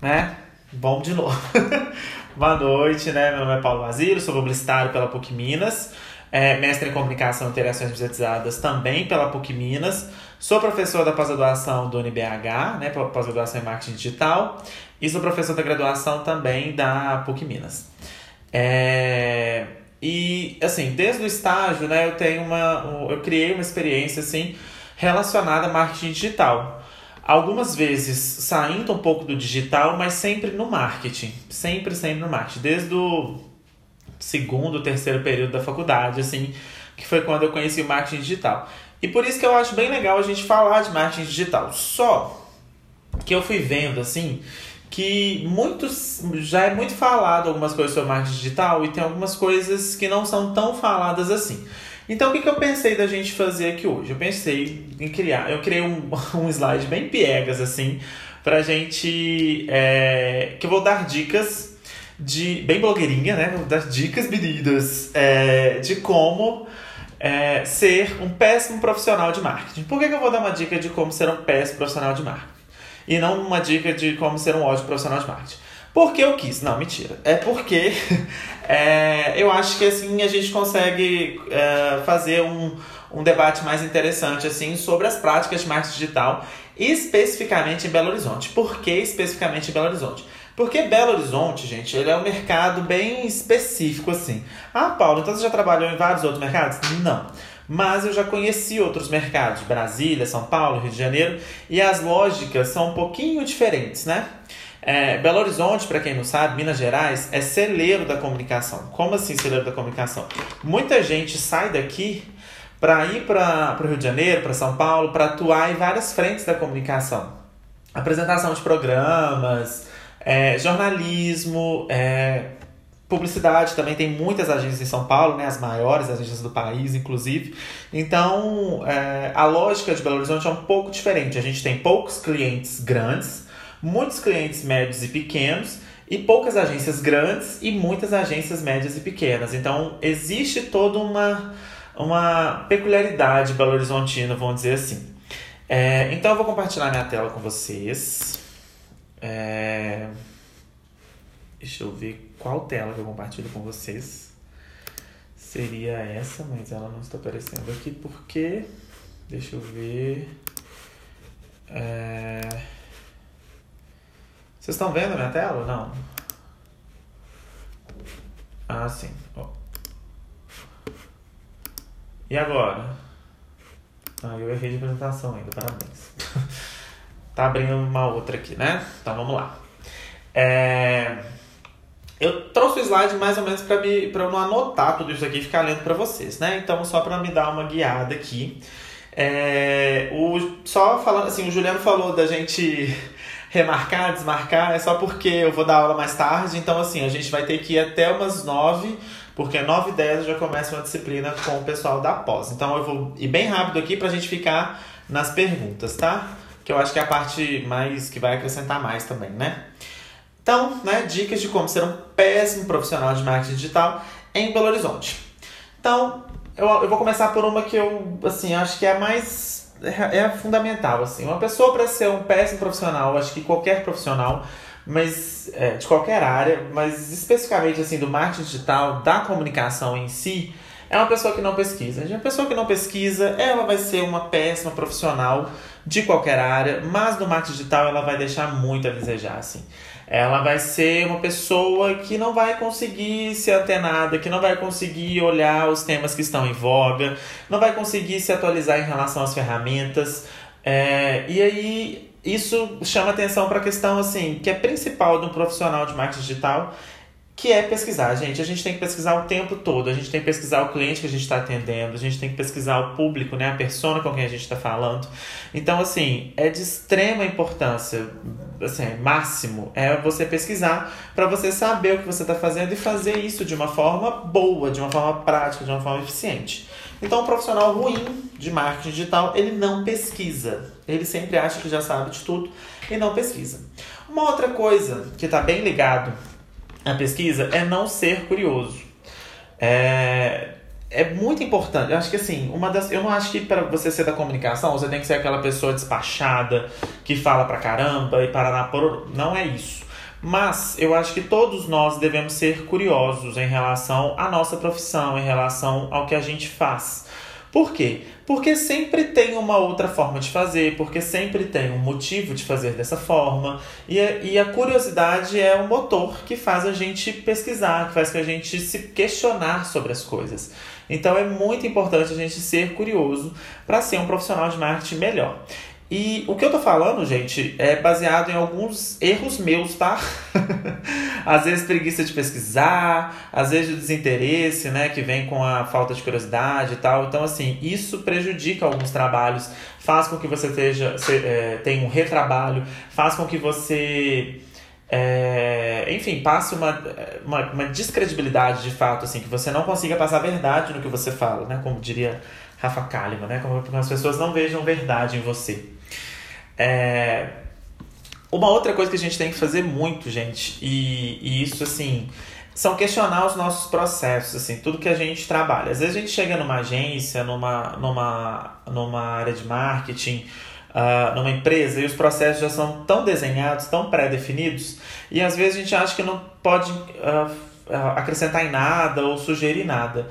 né? Vamos de novo. Boa noite, né? Meu nome é Paulo Basílio, sou publicitário pela PUC Minas, é, mestre em Comunicação e Interações Visualizadas também pela PUC Minas, sou professor da pós-graduação do UNBH, né? Pós-graduação em Marketing Digital, e sou professor da graduação também da PUC Minas. É, e, assim, desde o estágio, né, eu tenho uma... Eu criei uma experiência, assim, relacionada a marketing digital algumas vezes saindo um pouco do digital, mas sempre no marketing. Sempre, sempre no marketing. Desde o segundo, terceiro período da faculdade, assim, que foi quando eu conheci o marketing digital. E por isso que eu acho bem legal a gente falar de marketing digital. Só que eu fui vendo, assim, que muitos já é muito falado algumas coisas sobre marketing digital e tem algumas coisas que não são tão faladas assim. Então, o que, que eu pensei da gente fazer aqui hoje? Eu pensei em criar, eu criei um, um slide bem piegas, assim, pra gente, é, que eu vou dar dicas de, bem blogueirinha, né? Vou dar dicas, meninas, é, de como é, ser um péssimo profissional de marketing. Por que, que eu vou dar uma dica de como ser um péssimo profissional de marketing? E não uma dica de como ser um ótimo profissional de marketing. Porque eu quis. Não, mentira. É porque é, eu acho que assim a gente consegue é, fazer um, um debate mais interessante assim sobre as práticas de marketing digital, especificamente em Belo Horizonte. Por que especificamente em Belo Horizonte? Porque Belo Horizonte, gente, ele é um mercado bem específico assim. Ah, Paulo, então você já trabalhou em vários outros mercados? Não. Mas eu já conheci outros mercados, Brasília, São Paulo, Rio de Janeiro, e as lógicas são um pouquinho diferentes, né? É, Belo Horizonte, para quem não sabe, Minas Gerais, é celeiro da comunicação. Como assim celeiro da comunicação? Muita gente sai daqui para ir para o Rio de Janeiro, para São Paulo, para atuar em várias frentes da comunicação. Apresentação de programas, é, jornalismo, é, publicidade também tem muitas agências em São Paulo, né, as maiores agências do país, inclusive. Então, é, a lógica de Belo Horizonte é um pouco diferente. A gente tem poucos clientes grandes, muitos clientes médios e pequenos e poucas agências grandes e muitas agências médias e pequenas. Então, existe toda uma, uma peculiaridade Belo Horizontina, vamos dizer assim. É, então, eu vou compartilhar minha tela com vocês. É, deixa eu ver qual tela que eu compartilho com vocês. Seria essa, mas ela não está aparecendo aqui porque. Deixa eu ver. É, vocês estão vendo minha tela? Não. Ah, sim. Oh. E agora? Ah, eu errei de apresentação ainda, parabéns. tá abrindo uma outra aqui, né? Então vamos lá. É... Eu trouxe o slide mais ou menos para eu não anotar tudo isso aqui e ficar lendo para vocês, né? Então, só para me dar uma guiada aqui. É... O... Só falando assim, o Juliano falou da gente remarcar, desmarcar, é só porque eu vou dar aula mais tarde. Então, assim, a gente vai ter que ir até umas nove, porque nove e dez eu já começa uma disciplina com o pessoal da pós. Então, eu vou ir bem rápido aqui pra gente ficar nas perguntas, tá? Que eu acho que é a parte mais que vai acrescentar mais também, né? Então, né, dicas de como ser um péssimo profissional de marketing digital em Belo Horizonte. Então, eu, eu vou começar por uma que eu, assim, acho que é a mais é, é fundamental, assim. Uma pessoa para ser um péssimo profissional, acho que qualquer profissional, mas é, de qualquer área, mas especificamente assim do marketing digital, da comunicação em si, é uma pessoa que não pesquisa. Uma pessoa que não pesquisa, ela vai ser uma péssima profissional de qualquer área, mas no marketing digital ela vai deixar muito a desejar, assim ela vai ser uma pessoa que não vai conseguir ser antenada, que não vai conseguir olhar os temas que estão em voga, não vai conseguir se atualizar em relação às ferramentas. É, e aí isso chama atenção para a questão assim, que é principal de um profissional de marketing digital, que é pesquisar, gente. A gente tem que pesquisar o tempo todo, a gente tem que pesquisar o cliente que a gente está atendendo, a gente tem que pesquisar o público, né, a persona com quem a gente está falando. Então, assim, é de extrema importância, assim, máximo, é você pesquisar para você saber o que você está fazendo e fazer isso de uma forma boa, de uma forma prática, de uma forma eficiente. Então, um profissional ruim de marketing digital, ele não pesquisa. Ele sempre acha que já sabe de tudo e não pesquisa. Uma outra coisa que está bem ligado a pesquisa é não ser curioso. É, é muito importante. Eu acho que assim, uma das. Eu não acho que para você ser da comunicação, você tem que ser aquela pessoa despachada, que fala pra caramba e paraná por. Não é isso. Mas eu acho que todos nós devemos ser curiosos em relação à nossa profissão, em relação ao que a gente faz. Por quê? Porque sempre tem uma outra forma de fazer, porque sempre tem um motivo de fazer dessa forma. E a, e a curiosidade é o motor que faz a gente pesquisar, que faz que a gente se questionar sobre as coisas. Então é muito importante a gente ser curioso para ser um profissional de marketing melhor. E o que eu tô falando, gente, é baseado em alguns erros meus, tá? às vezes preguiça de pesquisar, às vezes o desinteresse, né, que vem com a falta de curiosidade e tal. Então, assim, isso prejudica alguns trabalhos, faz com que você esteja, se, é, tenha um retrabalho, faz com que você é, enfim, passe uma, uma, uma, descredibilidade de fato, assim, que você não consiga passar a verdade no que você fala, né? Como diria Rafa Kalimann, né? Como as pessoas não vejam verdade em você. É... Uma outra coisa que a gente tem que fazer muito, gente, e, e isso assim, são questionar os nossos processos, assim, tudo que a gente trabalha. Às vezes a gente chega numa agência, numa, numa, numa área de marketing, uh, numa empresa, e os processos já são tão desenhados, tão pré-definidos, e às vezes a gente acha que não pode uh, acrescentar em nada ou sugerir nada.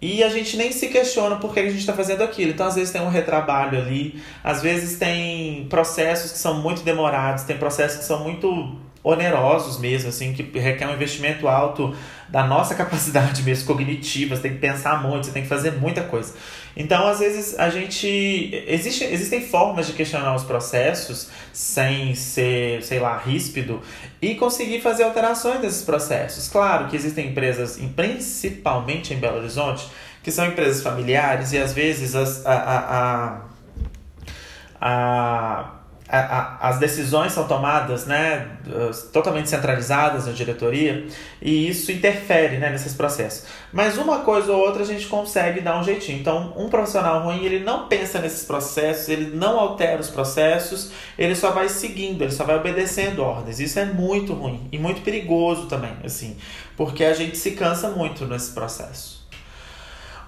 E a gente nem se questiona por que a gente está fazendo aquilo. Então, às vezes, tem um retrabalho ali, às vezes, tem processos que são muito demorados, tem processos que são muito onerosos mesmo, assim, que requer um investimento alto da nossa capacidade mesmo cognitiva, você tem que pensar muito, você tem que fazer muita coisa. Então, às vezes, a gente. Existe, existem formas de questionar os processos sem ser, sei lá, ríspido e conseguir fazer alterações desses processos. Claro que existem empresas, principalmente em Belo Horizonte, que são empresas familiares e às vezes as, a, a, a, a a, a, as decisões são tomadas né, totalmente centralizadas na diretoria e isso interfere né, nesses processos. Mas uma coisa ou outra a gente consegue dar um jeitinho. Então, um profissional ruim, ele não pensa nesses processos, ele não altera os processos, ele só vai seguindo, ele só vai obedecendo ordens. Isso é muito ruim e muito perigoso também, assim, porque a gente se cansa muito nesse processo.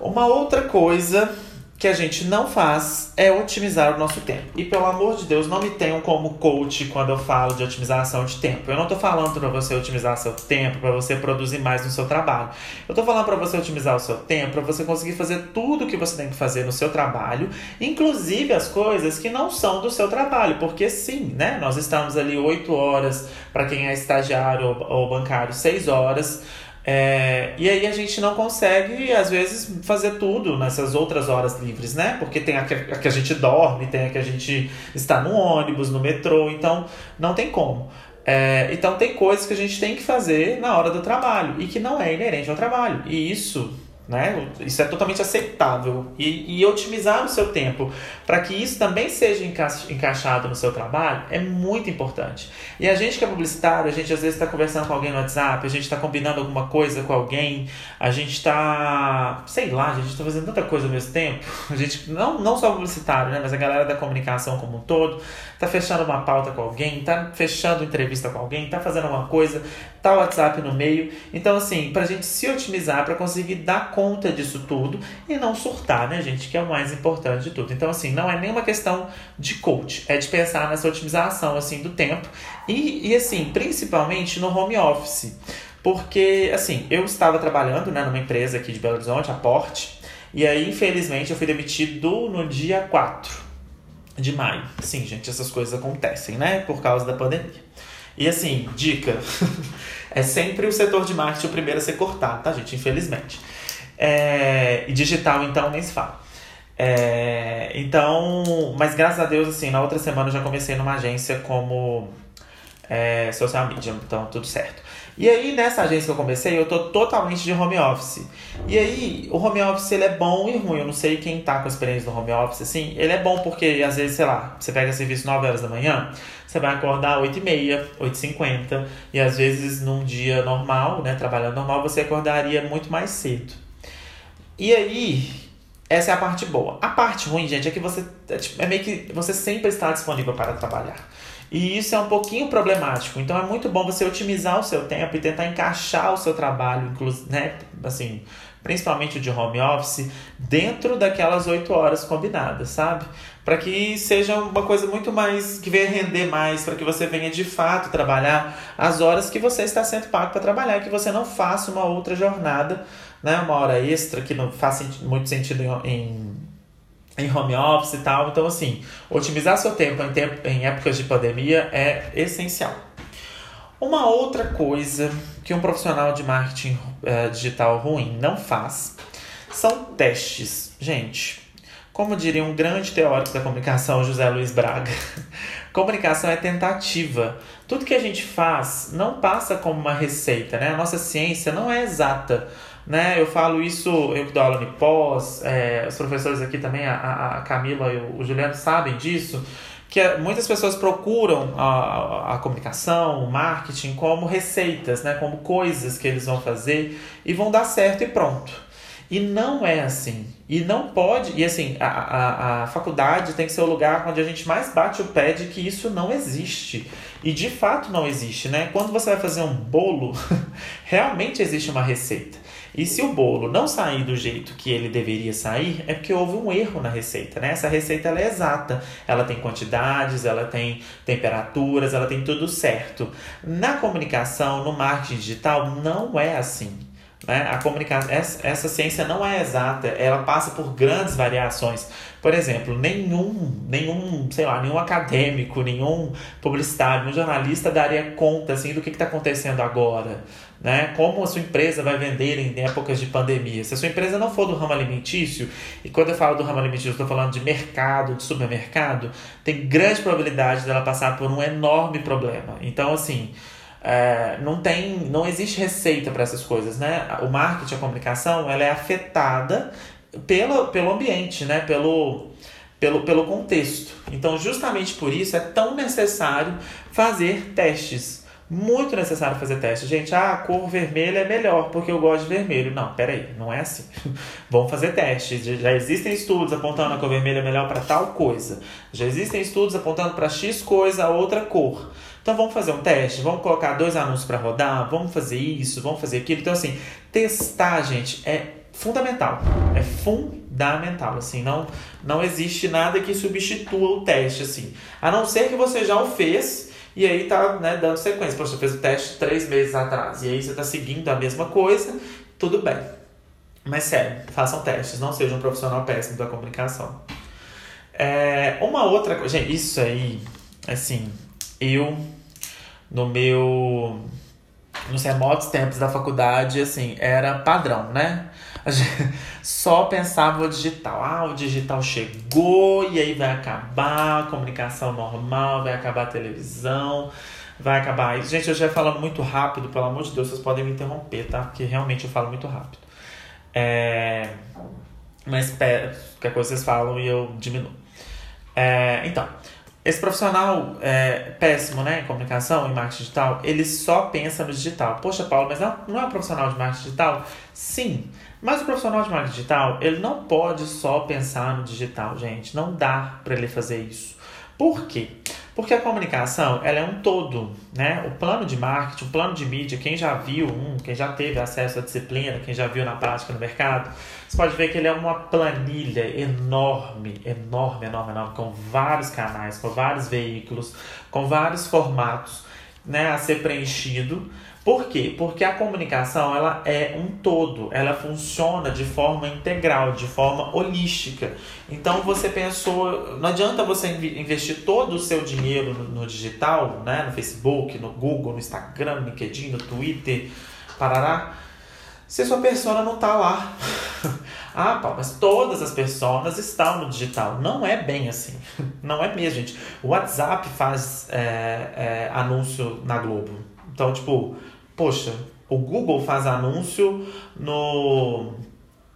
Uma outra coisa que a gente não faz é otimizar o nosso tempo. E pelo amor de Deus, não me tenham como coach quando eu falo de otimização de tempo. Eu não estou falando para você otimizar seu tempo, para você produzir mais no seu trabalho. Eu estou falando para você otimizar o seu tempo, para você conseguir fazer tudo o que você tem que fazer no seu trabalho, inclusive as coisas que não são do seu trabalho, porque sim, né? Nós estamos ali 8 horas para quem é estagiário ou bancário, 6 horas é, e aí a gente não consegue, às vezes, fazer tudo nessas outras horas livres, né? Porque tem a que, a que a gente dorme, tem a que a gente está no ônibus, no metrô, então não tem como. É, então tem coisas que a gente tem que fazer na hora do trabalho e que não é inerente ao trabalho. E isso né? Isso é totalmente aceitável. E, e otimizar o seu tempo para que isso também seja enca encaixado no seu trabalho é muito importante. E a gente que é publicitário, a gente às vezes está conversando com alguém no WhatsApp, a gente está combinando alguma coisa com alguém, a gente está, sei lá, a gente está fazendo tanta coisa ao mesmo tempo. A gente, não, não só publicitário, né? mas a galera da comunicação como um todo, está fechando uma pauta com alguém, está fechando entrevista com alguém, está fazendo uma coisa, tá o WhatsApp no meio. Então, assim, para a gente se otimizar, para conseguir dar conta disso tudo e não surtar, né, gente? Que é o mais importante de tudo. Então, assim, não é nenhuma questão de coach, é de pensar nessa otimização, assim, do tempo. E, e assim, principalmente no home office. Porque, assim, eu estava trabalhando, né, numa empresa aqui de Belo Horizonte, a Porte, e aí, infelizmente, eu fui demitido no dia 4 de maio. Sim, gente, essas coisas acontecem, né? Por causa da pandemia. E assim, dica: é sempre o setor de marketing o primeiro a ser cortado, tá, gente? Infelizmente. É, e digital, então, nem se fala. É, então, mas graças a Deus, assim, na outra semana eu já comecei numa agência como é, social media, então tudo certo. E aí, nessa agência que eu comecei, eu tô totalmente de home office. E aí, o home office ele é bom e ruim. Eu não sei quem tá com experiência no home office, assim. Ele é bom porque, às vezes, sei lá, você pega serviço 9 horas da manhã, você vai acordar 8 e meia, 8 e 50 e às vezes num dia normal, né, trabalhando normal, você acordaria muito mais cedo. E aí, essa é a parte boa. A parte ruim, gente, é que você é, tipo, é meio que você sempre está disponível para trabalhar. E isso é um pouquinho problemático. Então é muito bom você otimizar o seu tempo e tentar encaixar o seu trabalho, né? Assim, principalmente o de home office, dentro daquelas oito horas combinadas, sabe? Para que seja uma coisa muito mais que venha render mais, para que você venha de fato trabalhar as horas que você está sendo pago para trabalhar, que você não faça uma outra jornada, né? Uma hora extra que não faz muito sentido em em home office e tal. Então, assim, otimizar seu tempo em, tempo, em épocas de pandemia é essencial. Uma outra coisa que um profissional de marketing uh, digital ruim não faz são testes. Gente, como diria um grande teórico da comunicação, José Luiz Braga, comunicação é tentativa. Tudo que a gente faz não passa como uma receita, né? A nossa ciência não é exata. Né? Eu falo isso, eu que dou aula pós, é, os professores aqui também, a, a Camila e o Juliano sabem disso, que é, muitas pessoas procuram a, a comunicação, o marketing como receitas, né? como coisas que eles vão fazer e vão dar certo e pronto. E não é assim. E não pode. E assim, a, a, a faculdade tem que ser o lugar onde a gente mais bate o pé de que isso não existe. E de fato não existe, né? Quando você vai fazer um bolo, realmente existe uma receita. E se o bolo não sair do jeito que ele deveria sair, é porque houve um erro na receita, né? Essa receita ela é exata, ela tem quantidades, ela tem temperaturas, ela tem tudo certo. Na comunicação, no marketing digital, não é assim. Né? A comunicação, essa, essa ciência não é exata, ela passa por grandes variações. Por exemplo, nenhum, nenhum, sei lá, nenhum acadêmico, nenhum publicitário, nenhum jornalista daria conta assim do que está acontecendo agora né? Como a sua empresa vai vender em épocas de pandemia? Se a sua empresa não for do ramo alimentício, e quando eu falo do ramo alimentício, estou falando de mercado, de supermercado, tem grande probabilidade dela passar por um enorme problema. Então, assim, é, não tem, não existe receita para essas coisas, né? O marketing, a comunicação, ela é afetada pelo, pelo ambiente, né? Pelo, pelo, pelo contexto. Então, justamente por isso é tão necessário fazer testes muito necessário fazer teste. Gente, ah, a cor vermelha é melhor porque eu gosto de vermelho. Não, peraí, não é assim. Vamos fazer testes. Já existem estudos apontando a cor vermelha é melhor para tal coisa. Já existem estudos apontando para X coisa outra cor. Então vamos fazer um teste, vamos colocar dois anúncios para rodar, vamos fazer isso, vamos fazer aquilo. Então, assim, testar, gente, é fundamental. É fundamental, assim, não, não existe nada que substitua o teste, assim. A não ser que você já o fez e aí tá né, dando sequência. Poxa, você fez o teste três meses atrás. E aí você tá seguindo a mesma coisa, tudo bem. Mas sério, façam testes, não seja um profissional péssimo da comunicação. É, uma outra coisa. Gente, isso aí, assim, eu no meu. Nos remotos tempos da faculdade, assim, era padrão, né? só pensava no digital. Ah, o digital chegou e aí vai acabar a comunicação normal, vai acabar a televisão, vai acabar. Gente, eu já falando muito rápido, pelo amor de Deus, vocês podem me interromper, tá? Porque realmente eu falo muito rápido. É... Mas qualquer coisa vocês falam e eu diminuo. É... Então, esse profissional é, péssimo né, em comunicação, em marketing digital, ele só pensa no digital. Poxa, Paulo, mas não, não é um profissional de marketing digital? Sim, mas o profissional de marketing digital, ele não pode só pensar no digital, gente. Não dá para ele fazer isso. Por quê? Porque a comunicação, ela é um todo, né? O plano de marketing, o plano de mídia, quem já viu um, quem já teve acesso à disciplina, quem já viu na prática no mercado, você pode ver que ele é uma planilha enorme, enorme, enorme, enorme, com vários canais, com vários veículos, com vários formatos, né, a ser preenchido por quê? Porque a comunicação ela é um todo, ela funciona de forma integral, de forma holística. Então você pensou, não adianta você investir todo o seu dinheiro no, digital, né, no Facebook, no Google, no Instagram, no LinkedIn, no Twitter, parará, se a sua persona não está lá. ah, pá, mas todas as personas estão no digital. Não é bem assim. Não é mesmo, gente. O WhatsApp faz é, é, anúncio na Globo. Então, tipo, poxa, o Google faz anúncio no,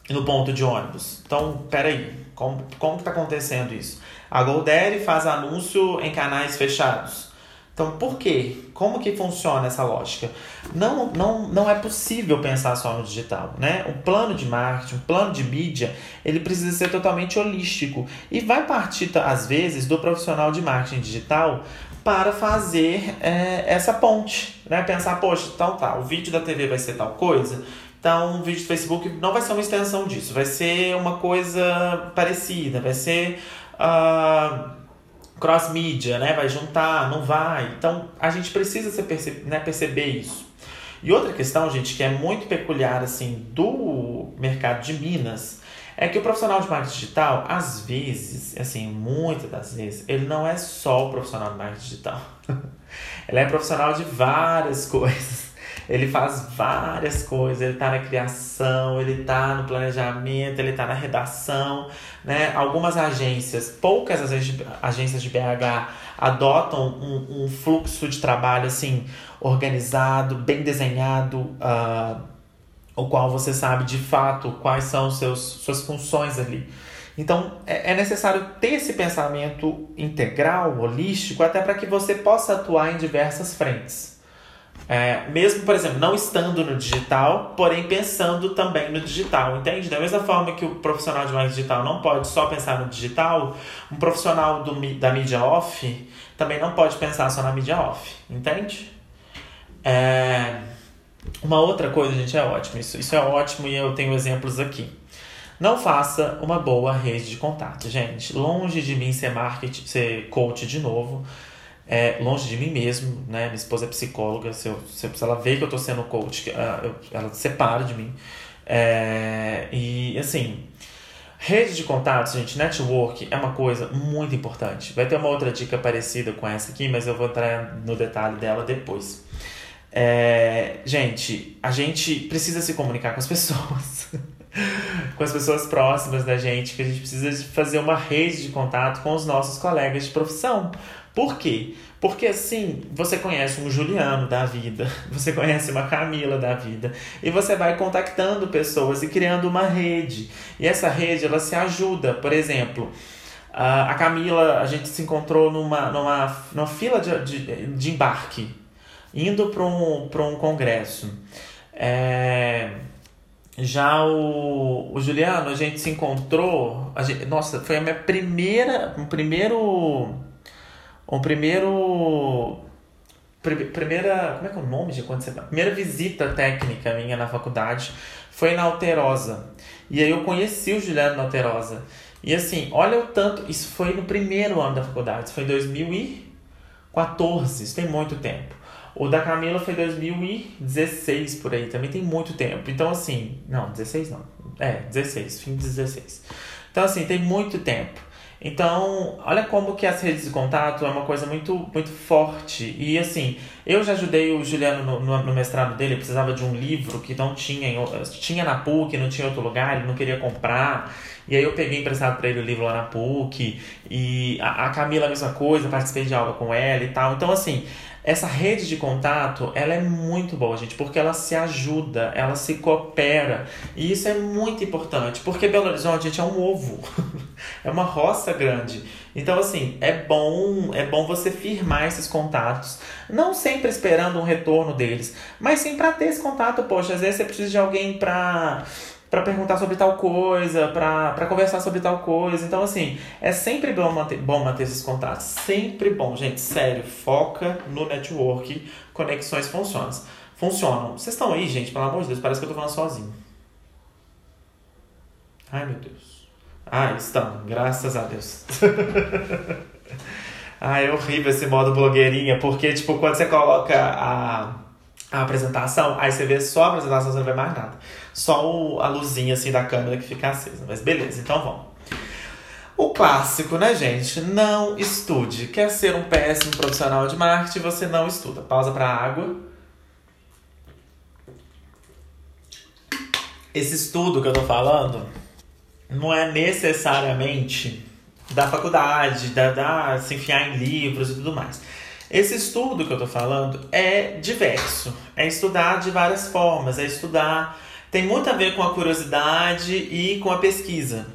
no ponto de ônibus. Então, peraí, como, como está acontecendo isso? A GoDaddy faz anúncio em canais fechados. Então, por quê? Como que funciona essa lógica? Não, não, não é possível pensar só no digital, né? O plano de marketing, o plano de mídia, ele precisa ser totalmente holístico e vai partir às vezes do profissional de marketing digital para fazer é, essa ponte, né? Pensar, poxa, então tá, o vídeo da TV vai ser tal coisa, então o vídeo do Facebook não vai ser uma extensão disso, vai ser uma coisa parecida, vai ser uh, cross-mídia, né? Vai juntar, não vai. Então a gente precisa ser perce né, perceber isso. E outra questão, gente, que é muito peculiar assim do mercado de Minas, é que o profissional de marketing digital, às vezes, assim, muitas das vezes, ele não é só o profissional de marketing digital. ele é profissional de várias coisas. Ele faz várias coisas, ele está na criação, ele está no planejamento, ele está na redação, né? Algumas agências, poucas agências de BH adotam um, um fluxo de trabalho assim organizado, bem desenhado, uh, o qual você sabe de fato quais são seus, suas funções ali. Então é, é necessário ter esse pensamento integral, holístico, até para que você possa atuar em diversas frentes. É, mesmo, por exemplo, não estando no digital, porém pensando também no digital, entende? Da mesma forma que o profissional de marketing digital não pode só pensar no digital, um profissional do, da mídia off também não pode pensar só na mídia off, entende? É, uma outra coisa, gente, é ótimo. Isso, isso é ótimo e eu tenho exemplos aqui. Não faça uma boa rede de contato, gente. Longe de mim ser marketing, ser coach de novo é, longe de mim mesmo, né? Minha esposa é psicóloga, se, eu, se ela vê que eu tô sendo coach, ela, ela separa de mim. É, e assim, rede de contatos, gente, network é uma coisa muito importante. Vai ter uma outra dica parecida com essa aqui, mas eu vou entrar no detalhe dela depois. É, gente, a gente precisa se comunicar com as pessoas. com as pessoas próximas da gente, que a gente precisa fazer uma rede de contato com os nossos colegas de profissão. Por quê? Porque assim, você conhece um Juliano da vida, você conhece uma Camila da vida, e você vai contactando pessoas e criando uma rede. E essa rede, ela se ajuda. Por exemplo, a Camila, a gente se encontrou numa, numa, numa fila de, de, de embarque, indo para um, um congresso. É... Já o, o Juliano, a gente se encontrou. Gente, nossa, foi a minha primeira. O primeiro o primeiro. Primeira. Como é que é o nome de quando você. Primeira visita técnica minha na faculdade foi na Alterosa. E aí eu conheci o Juliano na Alterosa. E assim, olha o tanto. Isso foi no primeiro ano da faculdade, isso foi em 2014, isso tem muito tempo. O da Camila foi 2016 por aí, também tem muito tempo. Então, assim, não, 16 não. É, 16, fim de 16. Então, assim, tem muito tempo. Então, olha como que as redes de contato é uma coisa muito, muito forte. E assim, eu já ajudei o Juliano no, no, no mestrado dele, ele precisava de um livro que não tinha, tinha na PUC, não tinha em outro lugar, ele não queria comprar. E aí eu peguei emprestado para ele o livro lá na PUC. E a, a Camila a mesma coisa, participei de aula com ela e tal. Então, assim, essa rede de contato, ela é muito boa, gente, porque ela se ajuda, ela se coopera. E isso é muito importante, porque Belo Horizonte, gente, é um ovo. é uma roça grande. Então, assim, é bom, é bom você firmar esses contatos, não sempre esperando um retorno deles, mas sim para ter esse contato, poxa, às vezes você precisa de alguém para para perguntar sobre tal coisa, para conversar sobre tal coisa. Então, assim, é sempre bom manter, bom manter esses contatos. Sempre bom, gente. Sério, foca no network. Conexões funcionam. Funcionam. Vocês estão aí, gente? Pelo amor de Deus, parece que eu tô falando sozinho. Ai, meu Deus. Ah, estão. Graças a Deus. ah, é horrível esse modo blogueirinha, porque, tipo, quando você coloca a a apresentação, aí você vê só a apresentação, você não vê mais nada. Só o, a luzinha assim da câmera que fica acesa. Mas beleza, então vamos. O clássico, né, gente? Não estude. Quer ser um péssimo profissional de marketing, você não estuda. Pausa para água. Esse estudo que eu tô falando não é necessariamente da faculdade, da, da se enfiar em livros e tudo mais. Esse estudo que eu tô falando é diverso. É estudar de várias formas, é estudar. Tem muito a ver com a curiosidade e com a pesquisa.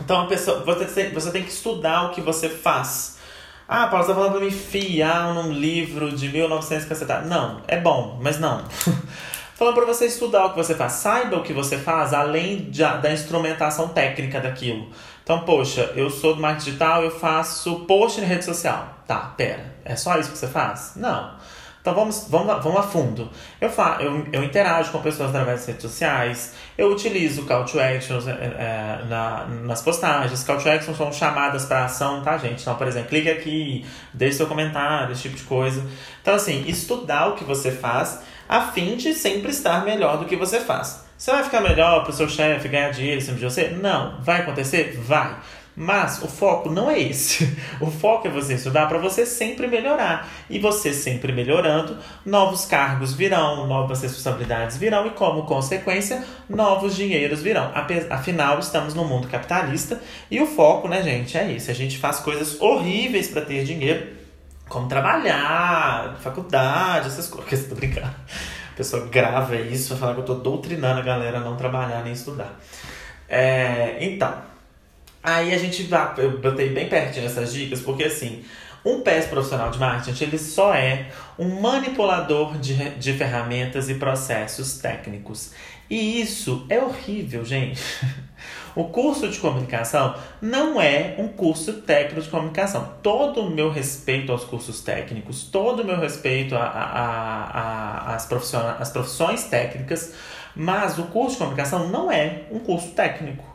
Então, pessoa, você, tem, você tem que estudar o que você faz. Ah, Paulo, você tá falando pra me fiar num livro de 1950. Não, é bom, mas não. falando para você estudar o que você faz. Saiba o que você faz além de, da instrumentação técnica daquilo. Então, poxa, eu sou do marketing digital, eu faço post na rede social. Tá, pera É só isso que você faz? Não. Então vamos, vamos, vamos a fundo. Eu, fa eu, eu interajo com pessoas através das redes sociais, eu utilizo call to actions é, é, na, nas postagens. Call to actions são chamadas para ação, tá, gente? Então, por exemplo, clique aqui, deixe seu comentário, esse tipo de coisa. Então, assim, estudar o que você faz a fim de sempre estar melhor do que você faz. Você vai ficar melhor para o seu chefe ganhar dinheiro em cima de você? Não. Vai acontecer? Vai. Mas o foco não é esse. O foco é você estudar para você sempre melhorar. E você sempre melhorando, novos cargos virão, novas responsabilidades virão e, como consequência, novos dinheiros virão. Afinal, estamos no mundo capitalista e o foco, né, gente, é isso. A gente faz coisas horríveis para ter dinheiro, como trabalhar, faculdade, essas coisas. Tô brincando. A pessoa grava isso pra falar que eu tô doutrinando a galera a não trabalhar nem estudar. É, então. Aí a gente vai, eu botei bem pertinho essas dicas, porque assim, um PES profissional de marketing, ele só é um manipulador de, de ferramentas e processos técnicos. E isso é horrível, gente. O curso de comunicação não é um curso técnico de comunicação. Todo o meu respeito aos cursos técnicos, todo o meu respeito às profissões técnicas, mas o curso de comunicação não é um curso técnico.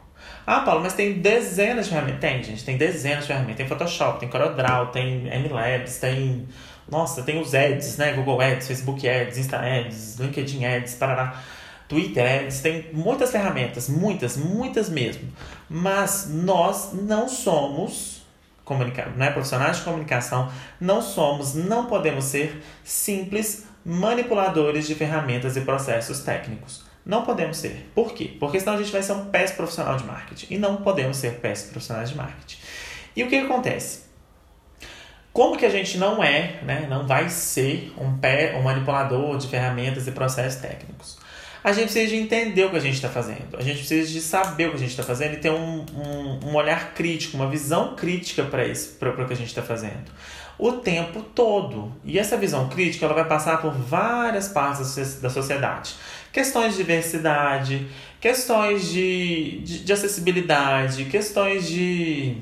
Ah, Paulo, mas tem dezenas de ferramentas. Tem, gente, tem dezenas de ferramentas. Tem Photoshop, tem CorelDRAW, tem MLabs, tem. Nossa, tem os ads, né? Google Ads, Facebook Ads, Insta Ads, LinkedIn Ads, parará. Twitter Ads, tem muitas ferramentas, muitas, muitas mesmo. Mas nós não somos comunica né, profissionais de comunicação, não somos, não podemos ser simples manipuladores de ferramentas e processos técnicos. Não podemos ser. Por quê? Porque senão a gente vai ser um péssimo profissional de marketing. E não podemos ser péssimos profissionais de marketing. E o que, acontece? Como que a gente não é, né, não vai ser um, pé, um manipulador de ferramentas e processos técnicos? A gente precisa de entender o que a gente está fazendo. A gente precisa de saber o que a gente está fazendo e ter um, um, um, olhar crítico, uma visão crítica para isso, para o que a gente está fazendo o tempo todo. E essa visão crítica ela vai passar por várias partes da sociedade. Questões de diversidade, questões de, de, de acessibilidade, questões de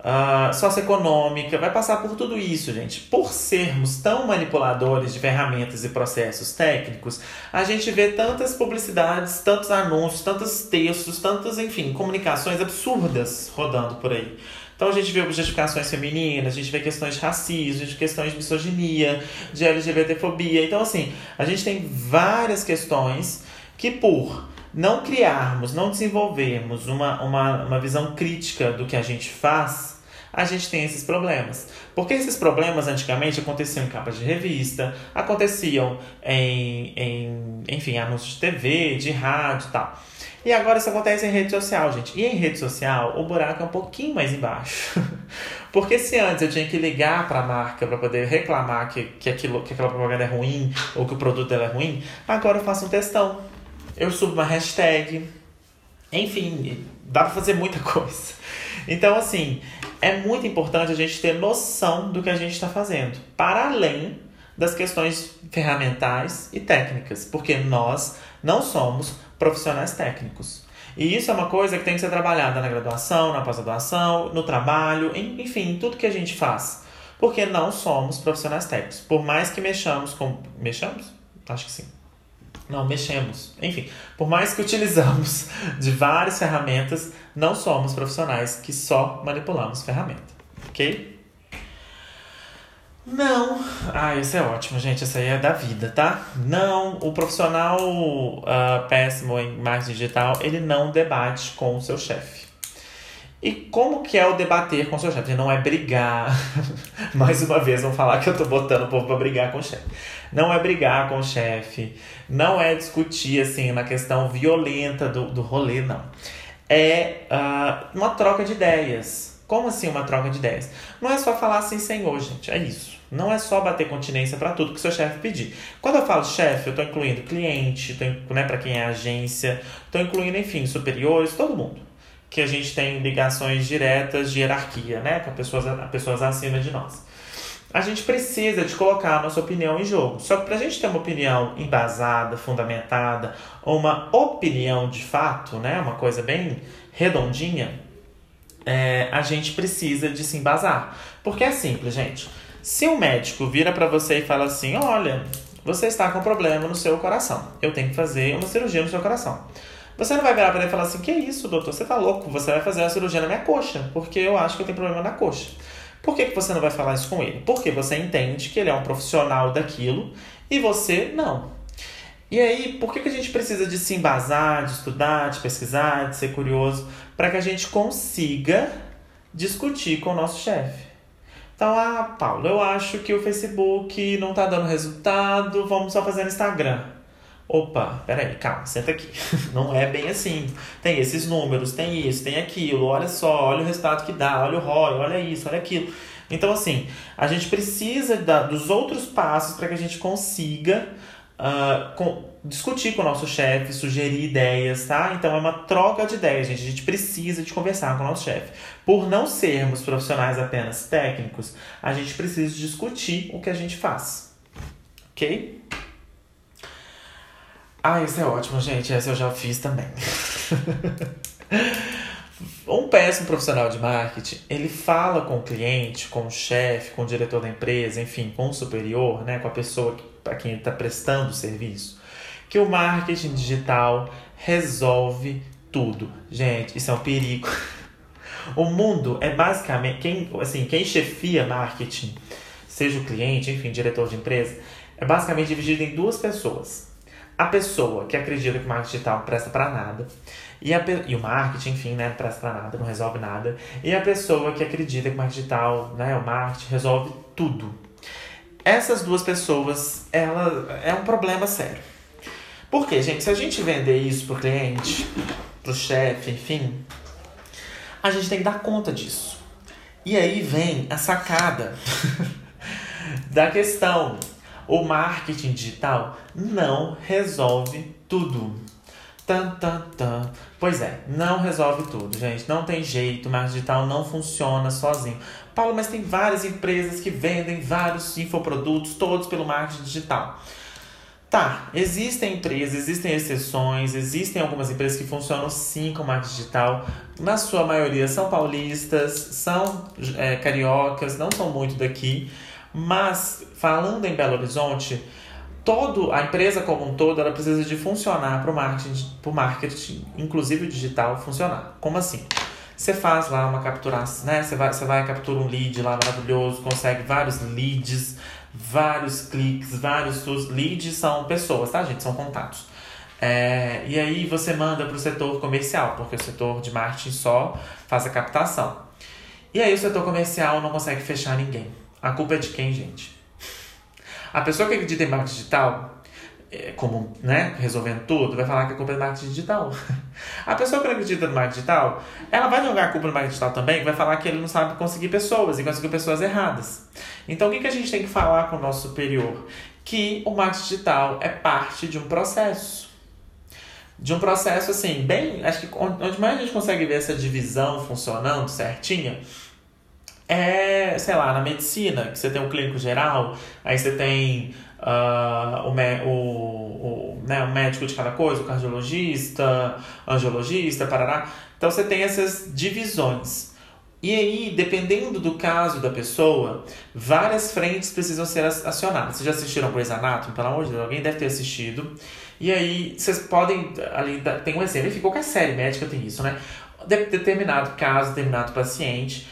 uh, socioeconômica, vai passar por tudo isso, gente. Por sermos tão manipuladores de ferramentas e processos técnicos, a gente vê tantas publicidades, tantos anúncios, tantos textos, tantas, enfim, comunicações absurdas rodando por aí. Então a gente vê objetificações femininas, a gente vê questões de racismo, a gente vê questões de misoginia, de LGBTfobia. Então, assim, a gente tem várias questões que, por não criarmos, não desenvolvermos uma, uma, uma visão crítica do que a gente faz, a gente tem esses problemas. Porque esses problemas antigamente aconteciam em capas de revista, aconteciam em, em enfim, anúncios de TV, de rádio e tal. E agora isso acontece em rede social, gente. E em rede social, o buraco é um pouquinho mais embaixo. Porque se antes eu tinha que ligar para a marca para poder reclamar que, que, aquilo, que aquela propaganda é ruim ou que o produto dela é ruim, agora eu faço um textão. Eu subo uma hashtag. Enfim, dá para fazer muita coisa. Então, assim, é muito importante a gente ter noção do que a gente está fazendo. Para além das questões ferramentais e técnicas. Porque nós não somos profissionais técnicos. E isso é uma coisa que tem que ser trabalhada na graduação, na pós-graduação, no trabalho, enfim, tudo que a gente faz. Porque não somos profissionais técnicos. Por mais que mexamos com. Mexamos? Acho que sim. Não, mexemos. Enfim, por mais que utilizamos de várias ferramentas, não somos profissionais que só manipulamos ferramenta. Ok? Não. Ah, isso é ótimo, gente. Isso aí é da vida, tá? Não, o profissional uh, péssimo em marketing digital, ele não debate com o seu chefe. E como que é o debater com o seu chefe? Não é brigar. Mais uma vez, vão falar que eu tô botando o povo pra brigar com o chefe. Não é brigar com o chefe. Não é discutir, assim, na questão violenta do, do rolê, não. É uh, uma troca de ideias. Como assim uma troca de ideias? Não é só falar assim, senhor, gente. É isso. Não é só bater continência para tudo que seu chefe pedir. Quando eu falo chefe, eu estou incluindo cliente, tô, né, para quem é agência, estou incluindo, enfim, superiores, todo mundo. Que a gente tem ligações diretas de hierarquia, né, com pessoas, pessoas acima de nós. A gente precisa de colocar a nossa opinião em jogo. Só que para a gente ter uma opinião embasada, fundamentada, ou uma opinião de fato, né, uma coisa bem redondinha, é, a gente precisa de se embasar. Porque é simples, gente. Se um médico vira para você e fala assim: olha, você está com problema no seu coração, eu tenho que fazer uma cirurgia no seu coração. Você não vai virar para ele e falar assim: que isso, doutor, você tá louco, você vai fazer uma cirurgia na minha coxa, porque eu acho que eu tenho problema na coxa. Por que, que você não vai falar isso com ele? Porque você entende que ele é um profissional daquilo e você não. E aí, por que, que a gente precisa de se embasar, de estudar, de pesquisar, de ser curioso, para que a gente consiga discutir com o nosso chefe? Então, ah, Paulo, eu acho que o Facebook não tá dando resultado, vamos só fazer no Instagram. Opa, peraí, calma, senta aqui. Não é bem assim. Tem esses números, tem isso, tem aquilo, olha só, olha o resultado que dá, olha o ROI, olha isso, olha aquilo. Então, assim, a gente precisa da, dos outros passos para que a gente consiga uh, com, discutir com o nosso chefe, sugerir ideias, tá? Então é uma troca de ideias, gente. A gente precisa de conversar com o nosso chefe. Por não sermos profissionais apenas técnicos, a gente precisa discutir o que a gente faz. Ok? Ah, isso é ótimo, gente. Essa eu já fiz também. um péssimo profissional de marketing, ele fala com o cliente, com o chefe, com o diretor da empresa, enfim, com o superior, né, com a pessoa para quem ele está prestando o serviço, que o marketing digital resolve tudo. Gente, isso é um perigo. O mundo é basicamente quem, assim, quem chefia marketing, seja o cliente, enfim, diretor de empresa, é basicamente dividido em duas pessoas. A pessoa que acredita que o marketing digital presta para nada e, a, e o marketing, enfim, né, não presta pra nada, não resolve nada. E a pessoa que acredita que o marketing digital, né, o marketing resolve tudo. Essas duas pessoas, ela é um problema sério. Porque, gente, se a gente vender isso pro cliente, pro chefe, enfim, a gente tem que dar conta disso. E aí vem a sacada da questão. O marketing digital não resolve tudo. Tan, tan, tan. Pois é, não resolve tudo, gente. Não tem jeito, o marketing digital não funciona sozinho. Paulo, mas tem várias empresas que vendem vários infoprodutos, todos pelo marketing digital. Tá, existem empresas, existem exceções, existem algumas empresas que funcionam sim com marketing digital. Na sua maioria são paulistas, são é, cariocas, não são muito daqui. Mas falando em Belo Horizonte, todo a empresa como um todo ela precisa de funcionar para o marketing, pro marketing, inclusive digital, funcionar. Como assim? Você faz lá uma capturação, né? Você vai, você vai captura um lead lá maravilhoso, consegue vários leads, vários cliques, vários seus leads são pessoas, tá, gente? São contatos. É, e aí você manda para o setor comercial, porque o setor de marketing só faz a captação. E aí o setor comercial não consegue fechar ninguém. A culpa é de quem, gente? A pessoa que acredita em marketing digital, é, como né, resolvendo tudo, vai falar que a culpa é do marketing digital. A pessoa que não acredita no marketing digital, ela vai jogar a culpa no marketing digital também, vai falar que ele não sabe conseguir pessoas e conseguir pessoas erradas. Então o que, que a gente tem que falar com o nosso superior? Que o marketing digital é parte de um processo. De um processo assim, bem. Acho que onde mais a gente consegue ver essa divisão funcionando certinha é, sei lá, na medicina, que você tem o clínico geral, aí você tem uh, o, o, o, né, o médico de cada coisa, o cardiologista, angiologista, parará. Então você tem essas divisões. E aí, dependendo do caso da pessoa, várias frentes precisam ser acionadas. Vocês já assistiram Grey's Anatomy? Pelo amor de Deus, alguém deve ter assistido. E aí, vocês podem. Ali, tem um exemplo, enfim, qualquer série médica tem isso, né? De, determinado caso, determinado paciente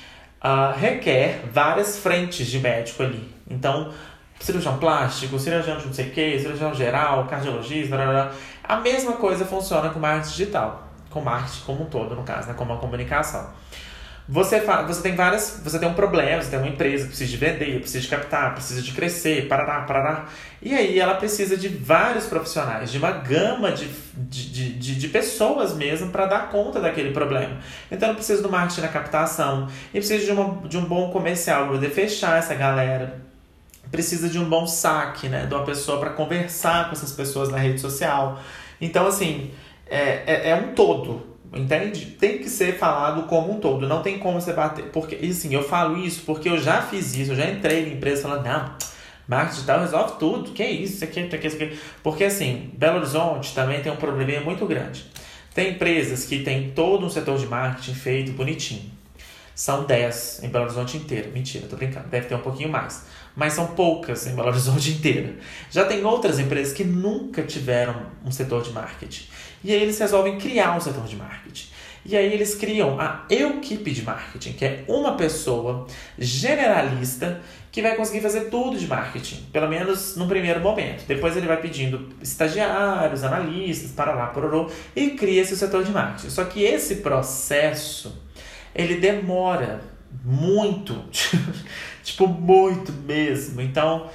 uh, requer várias frentes de médico ali. Então, cirurgião plástico, cirurgião de não sei o que, cirurgião geral, cardiologista, blá, blá, a mesma coisa funciona com marketing digital, com marketing como um todo, no caso, né, como a comunicação. Você, você tem várias. Você tem um problema, você tem uma empresa precisa de vender, precisa de captar, precisa de crescer, parará, parará. E aí ela precisa de vários profissionais, de uma gama de, de, de, de pessoas mesmo para dar conta daquele problema. Então ela precisa do marketing na captação, e precisa de, uma, de um bom comercial para poder fechar essa galera. Precisa de um bom saque, né? De uma pessoa para conversar com essas pessoas na rede social. Então, assim, é, é, é um todo Entende? Tem que ser falado como um todo, não tem como você bater. Porque, assim, eu falo isso porque eu já fiz isso, eu já entrei em empresa falando, não, marketing digital resolve tudo, que isso, isso aqui, isso aqui, isso aqui. Porque assim, Belo Horizonte também tem um probleminha muito grande. Tem empresas que tem todo um setor de marketing feito bonitinho. São 10 em Belo Horizonte inteiro. Mentira, tô brincando, deve ter um pouquinho mais. mas são poucas em Belo Horizonte inteira. Já tem outras empresas que nunca tiveram um setor de marketing. E aí eles resolvem criar um setor de marketing. E aí eles criam a equipe de marketing, que é uma pessoa generalista que vai conseguir fazer tudo de marketing, pelo menos no primeiro momento. Depois ele vai pedindo estagiários, analistas, para lá, pororô, e cria esse setor de marketing. Só que esse processo, ele demora muito, tipo, muito mesmo. Então,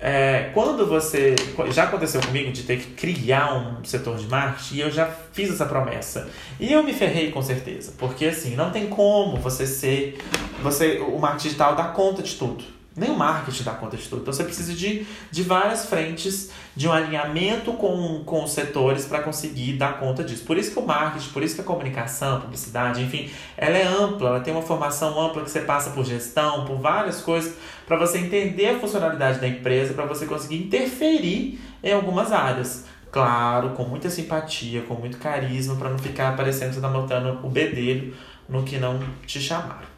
é, quando você. Já aconteceu comigo de ter que criar um setor de marketing e eu já fiz essa promessa. E eu me ferrei com certeza. Porque assim, não tem como você ser. Você, o marketing digital dá conta de tudo. Nem o marketing dá conta de tudo. Então você precisa de, de várias frentes, de um alinhamento com, com os setores para conseguir dar conta disso. Por isso que o marketing, por isso que a comunicação, a publicidade, enfim, ela é ampla, ela tem uma formação ampla que você passa por gestão, por várias coisas, para você entender a funcionalidade da empresa, para você conseguir interferir em algumas áreas. Claro, com muita simpatia, com muito carisma, para não ficar parecendo que você está montando o bedelho no que não te chamaram.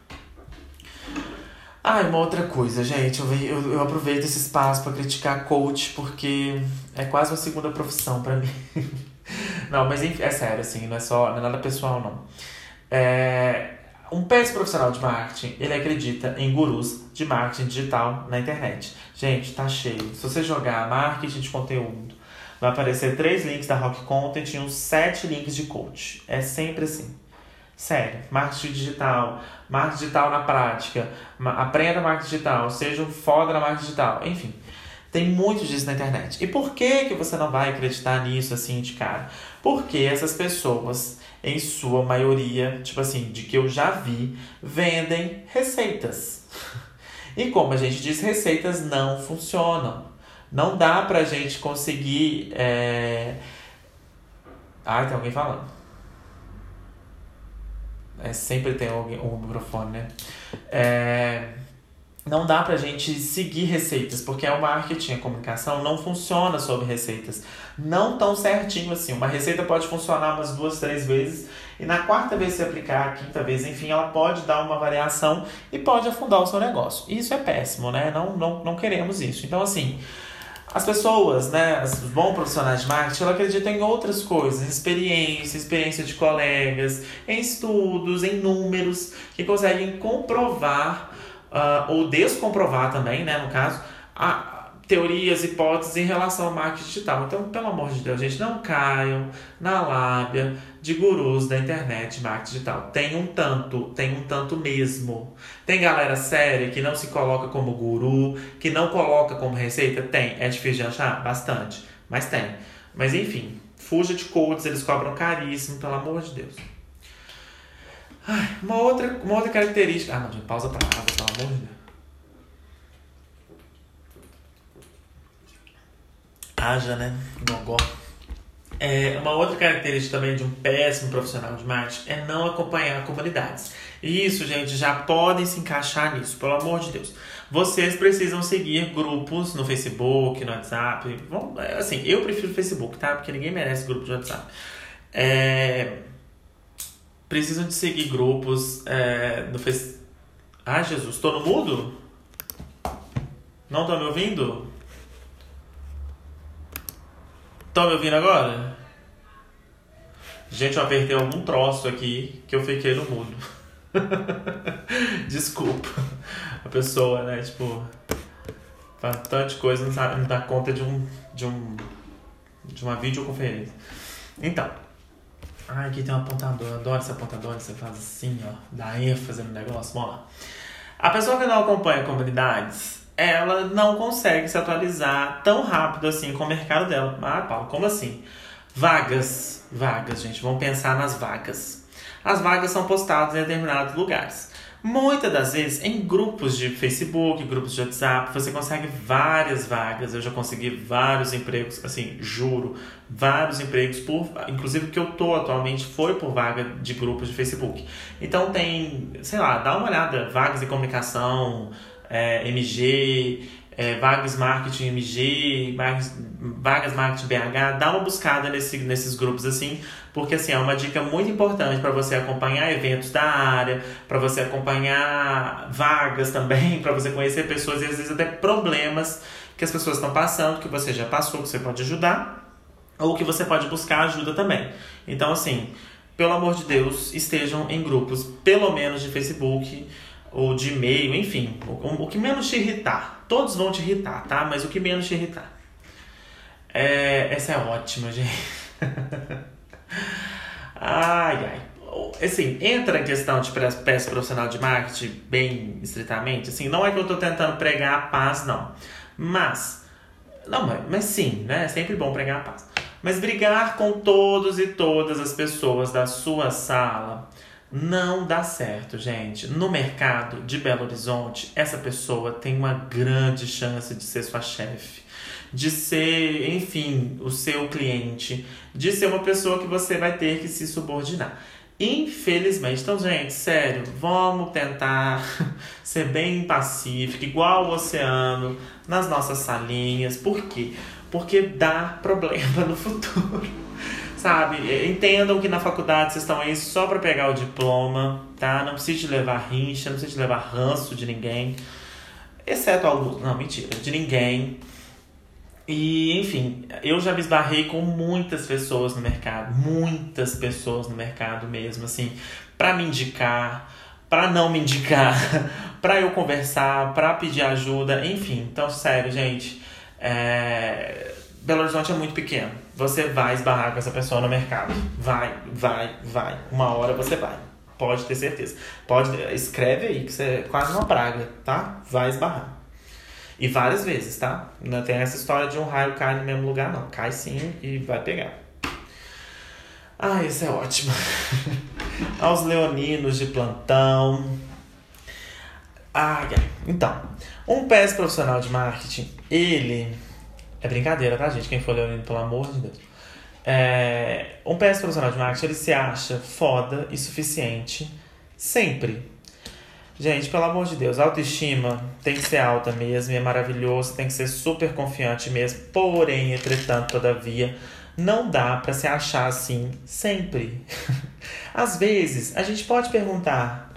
Ah, uma outra coisa, gente, eu, eu, eu aproveito esse espaço para criticar coach porque é quase uma segunda profissão para mim. não, mas enfim, é sério, assim, não é só, não é nada pessoal, não. É, um péssimo profissional de marketing, ele acredita em gurus de marketing digital na internet. Gente, tá cheio. Se você jogar marketing de conteúdo, vai aparecer três links da Rock Content e uns sete links de coach. É sempre assim. Sério, marketing digital, marketing digital na prática, aprenda marketing digital, seja um foda na marketing digital, enfim. Tem muito disso na internet. E por que, que você não vai acreditar nisso assim de cara? Porque essas pessoas, em sua maioria, tipo assim, de que eu já vi, vendem receitas. E como a gente diz, receitas não funcionam. Não dá pra gente conseguir. É... Ah, tem alguém falando. É, sempre tem alguém, um microfone, né? É, não dá pra gente seguir receitas, porque o marketing, a comunicação não funciona sobre receitas. Não tão certinho assim. Uma receita pode funcionar umas duas, três vezes, e na quarta vez se aplicar, a quinta vez, enfim, ela pode dar uma variação e pode afundar o seu negócio. Isso é péssimo, né? Não, não, não queremos isso. Então, assim, as pessoas, né, os bons profissionais de marketing, ela acredita em outras coisas, experiência, experiência de colegas, em estudos, em números, que conseguem comprovar uh, ou descomprovar também, né, no caso, a, teorias, hipóteses em relação ao marketing digital. Então, pelo amor de Deus, gente, não caiam na lábia de gurus da internet de marketing digital. Tem um tanto, tem um tanto mesmo. Tem galera séria que não se coloca como guru, que não coloca como receita? Tem. É difícil de achar? Bastante. Mas tem. Mas enfim, fuja de coaches, eles cobram caríssimo, pelo amor de Deus. Ai, uma, outra, uma outra característica. Ah, não, gente, pausa pra água, pelo amor de Deus. Haja, né? Gogó. É, uma outra característica também de um péssimo profissional de marketing é não acompanhar comunidades. E isso, gente, já podem se encaixar nisso, pelo amor de Deus. Vocês precisam seguir grupos no Facebook, no WhatsApp. Bom, é, assim, eu prefiro Facebook, tá? Porque ninguém merece grupo de WhatsApp. É... Precisam de seguir grupos é, no Facebook. Ah, Jesus, tô no mudo? Não tô me ouvindo? Estão me ouvindo agora? Gente, eu apertei algum troço aqui que eu fiquei no mudo. Desculpa. A pessoa, né? Tipo, faz tanta coisa, não, sabe, não dá conta de um, de um. de uma videoconferência. Então. Ai, aqui tem um apontador. Eu adoro esse apontador. Você faz assim, ó. Dá ênfase no negócio. Vamos lá. A pessoa que não acompanha comunidades ela não consegue se atualizar tão rápido assim com o mercado dela. Ah, Paulo, como assim? Vagas, vagas, gente, vamos pensar nas vagas. As vagas são postadas em determinados lugares. Muitas das vezes em grupos de Facebook, grupos de WhatsApp, você consegue várias vagas. Eu já consegui vários empregos, assim, juro, vários empregos por, inclusive que eu tô atualmente foi por vaga de grupos de Facebook. Então tem, sei lá, dá uma olhada, vagas de comunicação, é, MG, é, Vagas Marketing MG, Vagas Vagas Marketing BH, dá uma buscada nesse, nesses grupos assim, porque assim é uma dica muito importante para você acompanhar eventos da área, para você acompanhar vagas também, para você conhecer pessoas e às vezes até problemas que as pessoas estão passando, que você já passou, que você pode ajudar, ou que você pode buscar ajuda também. Então assim, pelo amor de Deus, estejam em grupos, pelo menos de Facebook ou de e-mail, enfim, o, o que menos te irritar. Todos vão te irritar, tá? Mas o que menos te irritar. É, essa é ótima, gente. ai, ai. Assim, entra em questão de peça profissional de marketing bem estritamente. Assim, não é que eu tô tentando pregar a paz, não. Mas, não, mas, mas sim, né? É sempre bom pregar a paz. Mas brigar com todos e todas as pessoas da sua sala não dá certo, gente. No mercado de Belo Horizonte, essa pessoa tem uma grande chance de ser sua chefe, de ser, enfim, o seu cliente, de ser uma pessoa que você vai ter que se subordinar. Infelizmente, então, gente, sério, vamos tentar ser bem pacífico, igual o oceano, nas nossas salinhas. Por quê? Porque dá problema no futuro. Sabe? Entendam que na faculdade vocês estão aí só para pegar o diploma, tá? Não precisa levar rincha, não precisa levar ranço de ninguém. Exceto alguns. Não, mentira, de ninguém. E, enfim, eu já me esbarrei com muitas pessoas no mercado, muitas pessoas no mercado mesmo, assim, para me indicar, para não me indicar, para eu conversar, para pedir ajuda, enfim. Então, sério, gente, é... Belo Horizonte é muito pequeno. Você vai esbarrar com essa pessoa no mercado. Vai, vai, vai. Uma hora você vai. Pode ter certeza. Pode, escreve aí, que isso é quase uma praga, tá? Vai esbarrar. E várias vezes, tá? Não tem essa história de um raio cair no mesmo lugar, não. Cai sim e vai pegar. Ah, isso é ótimo. Aos leoninos de plantão. Ah, então. Um PS profissional de marketing, ele é brincadeira, tá, gente? Quem for leonino, pelo amor de Deus. É, um PS profissional de marketing, ele se acha foda e suficiente sempre. Gente, pelo amor de Deus, autoestima tem que ser alta mesmo, é maravilhoso, tem que ser super confiante mesmo. Porém, entretanto, todavia, não dá para se achar assim sempre. Às vezes, a gente pode perguntar: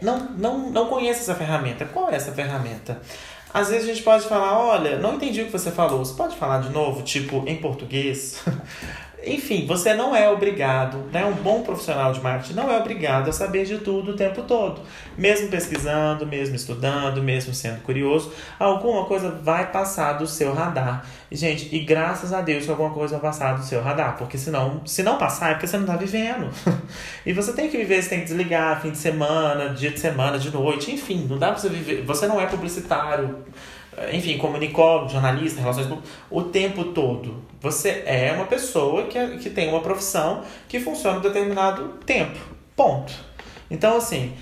não, não, não conheço essa ferramenta. Qual é essa ferramenta? Às vezes a gente pode falar, olha, não entendi o que você falou. Você pode falar de novo, tipo, em português? Enfim, você não é obrigado, né? Um bom profissional de marketing não é obrigado a saber de tudo o tempo todo. Mesmo pesquisando, mesmo estudando, mesmo sendo curioso, alguma coisa vai passar do seu radar. Gente, e graças a Deus que alguma coisa vai passar do seu radar, porque senão, se não passar, é porque você não tá vivendo. e você tem que viver, você tem que desligar fim de semana, dia de semana, de noite, enfim, não dá pra você viver. Você não é publicitário enfim, comunicólogo, jornalista, relações públicas, o tempo todo. Você é uma pessoa que, é, que tem uma profissão que funciona em determinado tempo. Ponto. Então, assim,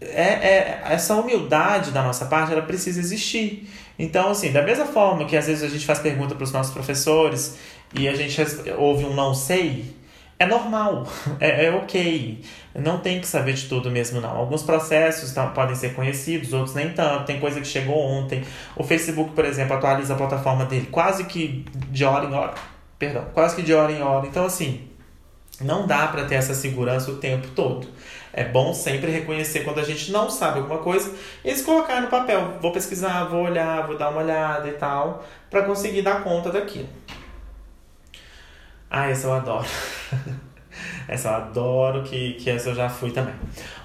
é, é, essa humildade da nossa parte, ela precisa existir. Então, assim, da mesma forma que às vezes a gente faz pergunta para os nossos professores e a gente ouve um não sei, é normal, é, é ok. Não tem que saber de tudo mesmo, não. Alguns processos podem ser conhecidos, outros nem tanto. Tem coisa que chegou ontem. O Facebook, por exemplo, atualiza a plataforma dele quase que de hora em hora. Perdão, quase que de hora em hora. Então, assim, não dá para ter essa segurança o tempo todo. É bom sempre reconhecer quando a gente não sabe alguma coisa e se colocar no papel. Vou pesquisar, vou olhar, vou dar uma olhada e tal, para conseguir dar conta daquilo. Ah, essa eu adoro. essa eu adoro, que, que essa eu já fui também.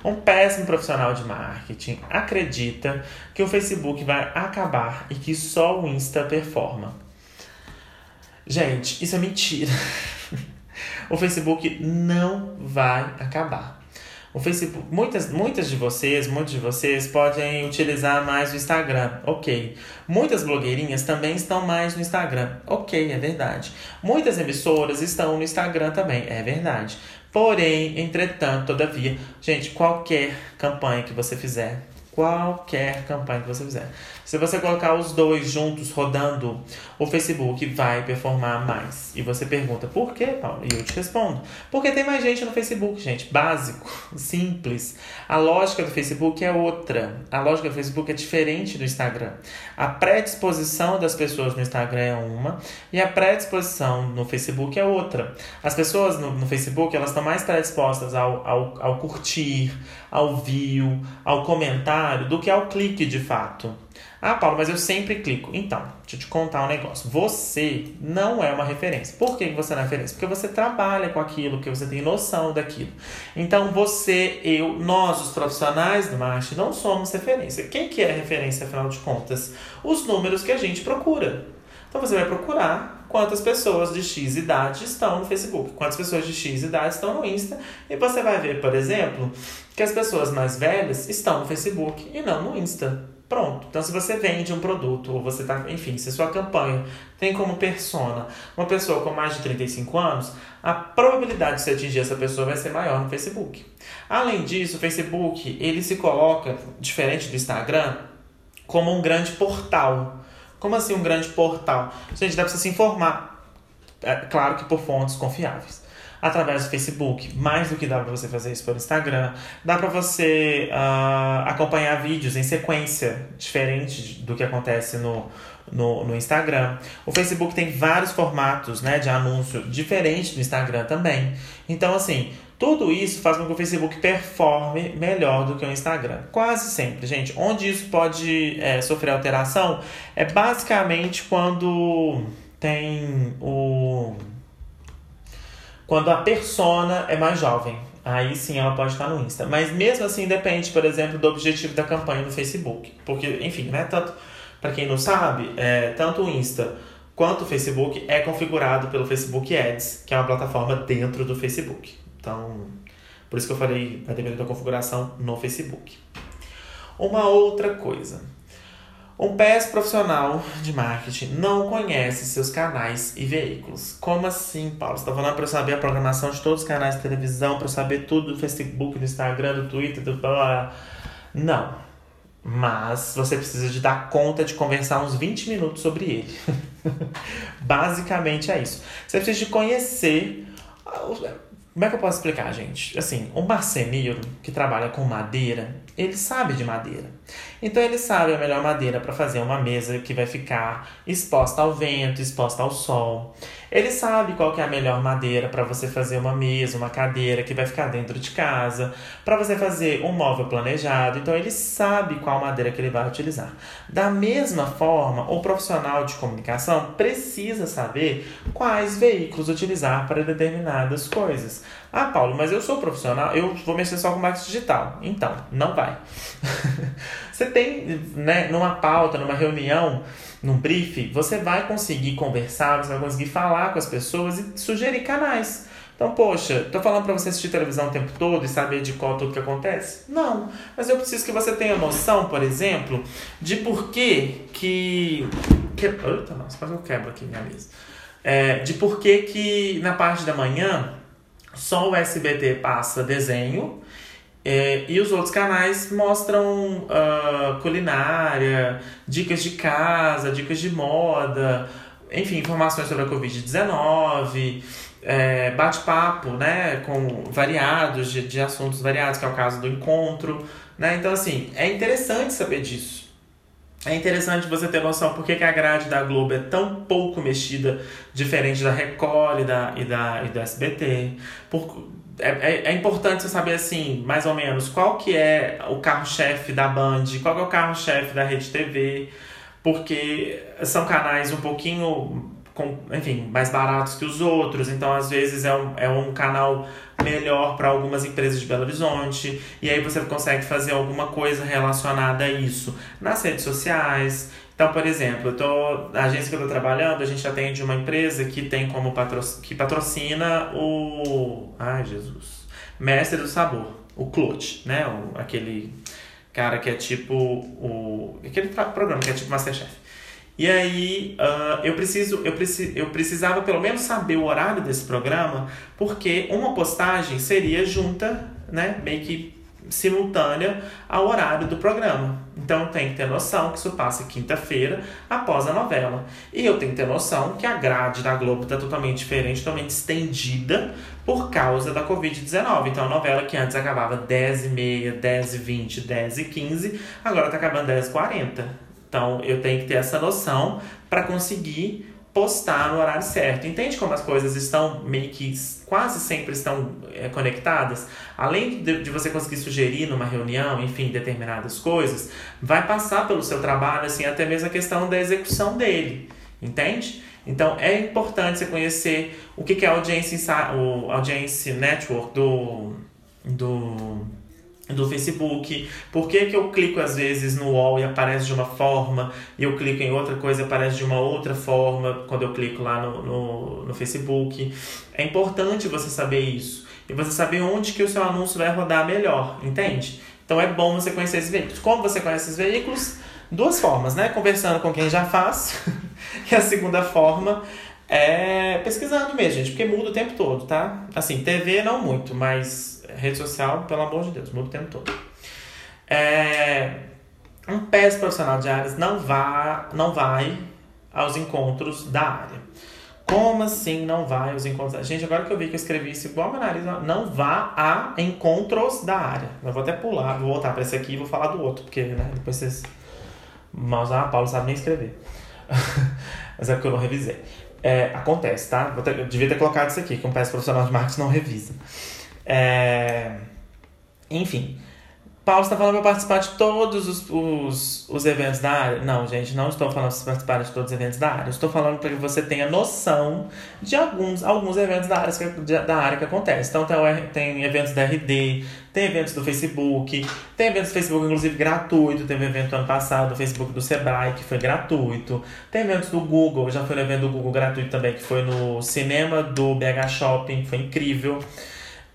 Um péssimo profissional de marketing acredita que o Facebook vai acabar e que só o Insta performa. Gente, isso é mentira. o Facebook não vai acabar. O Facebook, muitas, muitas de vocês, muitos de vocês podem utilizar mais o Instagram, ok. Muitas blogueirinhas também estão mais no Instagram, ok, é verdade. Muitas emissoras estão no Instagram também, é verdade. Porém, entretanto, todavia, gente, qualquer campanha que você fizer, Qualquer campanha que você fizer. Se você colocar os dois juntos rodando, o Facebook vai performar mais. E você pergunta, por quê, Paulo? E eu te respondo. Porque tem mais gente no Facebook, gente. Básico, simples. A lógica do Facebook é outra. A lógica do Facebook é diferente do Instagram. A predisposição das pessoas no Instagram é uma e a predisposição no Facebook é outra. As pessoas no, no Facebook, elas estão mais predispostas ao, ao, ao curtir, ao view, ao comentário, do que ao clique de fato. Ah, Paulo, mas eu sempre clico. Então, deixa eu te contar um negócio. Você não é uma referência. Por que você não é referência? Porque você trabalha com aquilo, que você tem noção daquilo. Então, você, eu, nós, os profissionais do marketing, não somos referência. Quem que é referência, afinal de contas? Os números que a gente procura. Então, você vai procurar quantas pessoas de X idade estão no Facebook, quantas pessoas de X idade estão no Insta, e você vai ver, por exemplo, que as pessoas mais velhas estão no Facebook e não no Insta. Pronto. Então, se você vende um produto, ou você tá, enfim, se sua campanha tem como persona uma pessoa com mais de 35 anos, a probabilidade de você atingir essa pessoa vai ser maior no Facebook. Além disso, o Facebook, ele se coloca, diferente do Instagram, como um grande portal. Como assim um grande portal? Gente, dá pra você se informar. É, claro que por fontes confiáveis através do Facebook, mais do que dá para você fazer isso pelo Instagram. Dá para você uh, acompanhar vídeos em sequência, diferente do que acontece no, no, no Instagram. O Facebook tem vários formatos né, de anúncio diferentes do Instagram também. Então, assim, tudo isso faz com que o Facebook performe melhor do que o Instagram. Quase sempre, gente. Onde isso pode é, sofrer alteração é basicamente quando tem o quando a persona é mais jovem. Aí sim ela pode estar no Insta. Mas mesmo assim depende, por exemplo, do objetivo da campanha no Facebook. Porque, enfim, né? Tanto, para quem não sabe, é, tanto o Insta quanto o Facebook é configurado pelo Facebook Ads, que é uma plataforma dentro do Facebook. Então, por isso que eu falei, vai depender da configuração no Facebook. Uma outra coisa. Um PS profissional de marketing não conhece seus canais e veículos. Como assim, Paulo? Você está falando para eu saber a programação de todos os canais de televisão, para eu saber tudo do Facebook, do Instagram, do Twitter, do. Não. Mas você precisa de dar conta de conversar uns 20 minutos sobre ele. Basicamente é isso. Você precisa de conhecer como é que eu posso explicar, gente? Assim, um marceneiro que trabalha com madeira, ele sabe de madeira. Então ele sabe a melhor madeira para fazer uma mesa que vai ficar exposta ao vento, exposta ao sol. Ele sabe qual é a melhor madeira para você fazer uma mesa, uma cadeira que vai ficar dentro de casa, para você fazer um móvel planejado. Então ele sabe qual madeira que ele vai utilizar. Da mesma forma, o profissional de comunicação precisa saber quais veículos utilizar para determinadas coisas. Ah, Paulo, mas eu sou profissional, eu vou mexer só com marketing digital. Então, não vai. você tem, né, numa pauta, numa reunião, num brief, você vai conseguir conversar, você vai conseguir falar com as pessoas e sugerir canais. Então, poxa, tô falando para você assistir televisão o tempo todo e saber de qual tudo que acontece? Não. Mas eu preciso que você tenha noção, por exemplo, de por que que... que... Eita, nossa, quase eu quebro aqui minha mesa. É, de por que que na parte da manhã só o SBT passa desenho é, e os outros canais mostram uh, culinária, dicas de casa, dicas de moda, enfim, informações sobre a Covid-19, é, bate-papo, né, com variados, de, de assuntos variados, que é o caso do encontro, né? Então, assim, é interessante saber disso. É interessante você ter noção por que a grade da Globo é tão pouco mexida, diferente da Record e da, e da, e do SBT. Por, é, é, é, importante você saber, assim, mais ou menos, qual que é o carro-chefe da Band, qual que é o carro-chefe da Rede TV, porque são canais um pouquinho, com, enfim, mais baratos que os outros, então às vezes é um, é um canal melhor para algumas empresas de Belo Horizonte, e aí você consegue fazer alguma coisa relacionada a isso nas redes sociais. Então, por exemplo, eu tô, a agência que eu estou trabalhando, a gente atende uma empresa que tem como patro, que patrocina o. Ai, Jesus. Mestre do Sabor, o Clote, né? O, aquele cara que é tipo o. aquele programa que é tipo Masterchef. E aí uh, eu, preciso, eu, preci, eu precisava pelo menos saber o horário desse programa, porque uma postagem seria junta, né? Meio que simultânea ao horário do programa. Então tem que ter noção que isso passa quinta-feira após a novela. E eu tenho que ter noção que a grade da Globo está totalmente diferente, totalmente estendida por causa da Covid-19. Então a novela que antes acabava 10h30, 10h20, 10h15, agora está acabando 10h40. Então eu tenho que ter essa noção para conseguir postar no horário certo. Entende como as coisas estão meio que quase sempre estão é, conectadas? Além de, de, você conseguir sugerir numa reunião, enfim, determinadas coisas, vai passar pelo seu trabalho, assim, até mesmo a questão da execução dele. Entende? Então é importante você conhecer o que, que é a audiência, o audiência network do, do do Facebook, por que, que eu clico às vezes no wall e aparece de uma forma, e eu clico em outra coisa e aparece de uma outra forma quando eu clico lá no, no, no Facebook. É importante você saber isso. E você saber onde que o seu anúncio vai rodar melhor, entende? Então é bom você conhecer esses veículos. Como você conhece esses veículos? Duas formas, né? Conversando com quem já faz. e a segunda forma é pesquisando mesmo, gente, porque muda o tempo todo, tá? Assim, TV não muito, mas rede social, pelo amor de Deus, muda o tempo todo. É, um péssimo profissional de áreas não, vá, não vai aos encontros da área. Como assim não vai aos encontros? Gente, agora que eu vi que eu escrevi isso igual meu nariz, não vá a encontros da área. Eu vou até pular, vou voltar para esse aqui e vou falar do outro, porque né, depois vocês. Mas ah, Paulo sabe nem escrever. Mas é porque eu não revisei. É, acontece, tá? Eu devia ter colocado isso aqui, que um péssimo profissional de marketing não revisa. É... Enfim, Paulo está falando para participar de todos os, os, os eventos da área. Não, gente, não estou falando para participar de todos os eventos da área. Estou falando para que você tenha noção de alguns, alguns eventos da área, que, da área que acontecem. Então, tem, tem eventos da RD, tem eventos do Facebook, tem eventos do Facebook, inclusive, gratuito. Teve um evento ano passado do Facebook do Sebrae, que foi gratuito. Tem eventos do Google, já foi um evento do Google gratuito também, que foi no cinema do BH Shopping, foi incrível.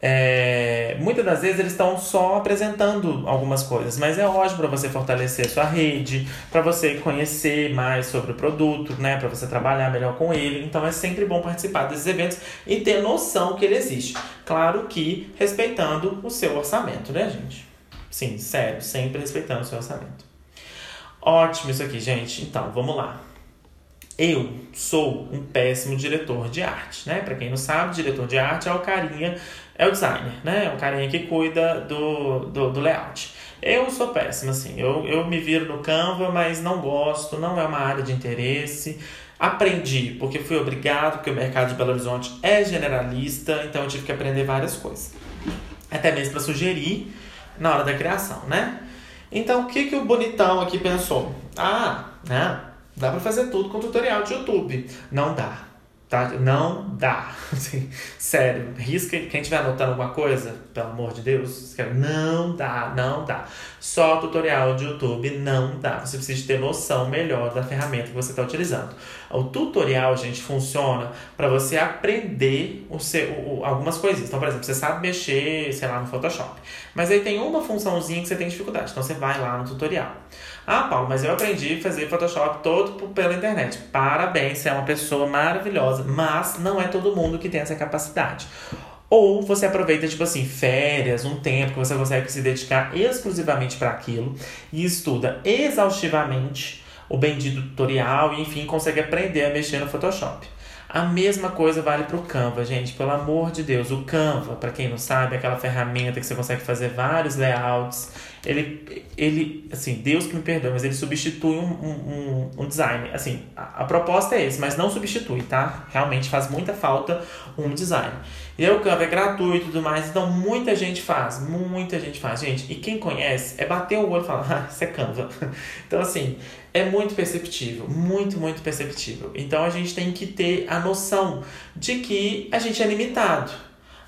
É, muitas das vezes eles estão só apresentando algumas coisas, mas é ótimo para você fortalecer sua rede, para você conhecer mais sobre o produto, né, para você trabalhar melhor com ele. Então é sempre bom participar desses eventos e ter noção que ele existe. Claro que respeitando o seu orçamento, né, gente? Sim, sério, sempre respeitando o seu orçamento. Ótimo isso aqui, gente. Então, vamos lá. Eu sou um péssimo diretor de arte, né? Para quem não sabe, diretor de arte é o carinha é o designer, né? É o carinha que cuida do, do, do, layout. Eu sou péssimo, assim. Eu, eu me viro no Canva, mas não gosto, não é uma área de interesse. Aprendi, porque fui obrigado, porque o mercado de Belo Horizonte é generalista, então eu tive que aprender várias coisas. Até mesmo para sugerir na hora da criação, né? Então, o que, que o bonitão aqui pensou? Ah, né? Dá para fazer tudo com tutorial de YouTube. Não dá. Tá? Não dá. Assim, sério, risca. Quem estiver anotando alguma coisa, pelo amor de Deus, não dá, não dá. Só tutorial de YouTube não dá. Você precisa ter noção melhor da ferramenta que você está utilizando. O tutorial, gente, funciona para você aprender o seu, o, algumas coisinhas. Então, por exemplo, você sabe mexer, sei lá, no Photoshop. Mas aí tem uma funçãozinha que você tem dificuldade. Então, você vai lá no tutorial. Ah, Paulo, mas eu aprendi a fazer Photoshop todo pela internet. Parabéns, você é uma pessoa maravilhosa, mas não é todo mundo que tem essa capacidade. Ou você aproveita, tipo assim, férias, um tempo que você consegue se dedicar exclusivamente para aquilo e estuda exaustivamente o bendito tutorial e, enfim, consegue aprender a mexer no Photoshop. A mesma coisa vale para o Canva, gente. Pelo amor de Deus, o Canva, para quem não sabe, é aquela ferramenta que você consegue fazer vários layouts. Ele, ele assim, Deus que me perdoe, mas ele substitui um, um, um design. Assim, a, a proposta é esse, mas não substitui, tá? Realmente faz muita falta um design. E aí o Canva é gratuito e tudo mais, então muita gente faz, muita gente faz. Gente, e quem conhece é bater o olho e falar, ah, isso é Canva. Então, assim, é muito perceptível, muito, muito perceptível. Então a gente tem que ter a noção de que a gente é limitado.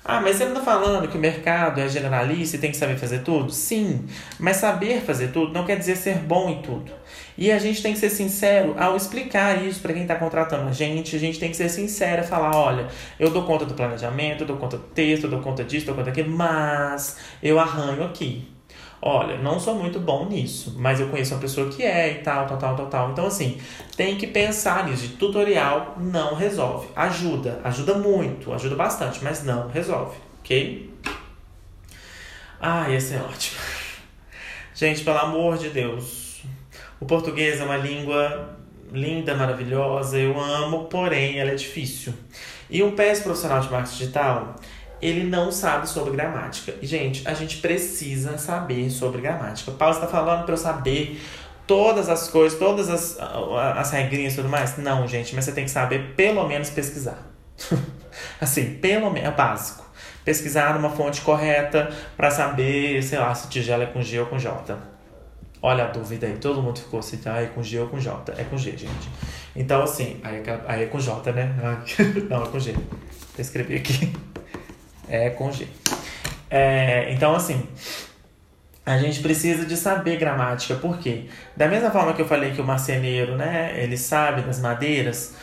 Ah, mas você não está falando que o mercado é generalista e tem que saber fazer tudo? Sim, mas saber fazer tudo não quer dizer ser bom em tudo. E a gente tem que ser sincero ao explicar isso para quem está contratando a gente. A gente tem que ser sincero e falar: olha, eu dou conta do planejamento, eu dou conta do texto, eu dou conta disso, eu dou conta daquilo, mas eu arranho aqui olha, não sou muito bom nisso, mas eu conheço uma pessoa que é e tal, tal, tal, tal, tal. Então, assim, tem que pensar nisso. De tutorial não resolve. Ajuda, ajuda muito, ajuda bastante, mas não resolve, ok? Ah, ia ser ótimo. Gente, pelo amor de Deus. O português é uma língua linda, maravilhosa, eu amo, porém ela é difícil. E um péssimo profissional de marketing digital, ele não sabe sobre gramática. E, gente, a gente precisa saber sobre gramática. Paulo está falando para eu saber todas as coisas, todas as, as regrinhas e tudo mais? Não, gente, mas você tem que saber pelo menos pesquisar. assim, pelo menos, é básico. Pesquisar numa fonte correta para saber, sei lá, se tigela é com G ou com J. Olha a dúvida aí, todo mundo ficou assim, ah, é com G ou com J? É com G, gente. Então, assim, aí, é com J, né? Não, é com G. Vou escrever aqui. É com G. É, então, assim, a gente precisa de saber gramática, por quê? Da mesma forma que eu falei que o marceneiro, né, ele sabe das madeiras,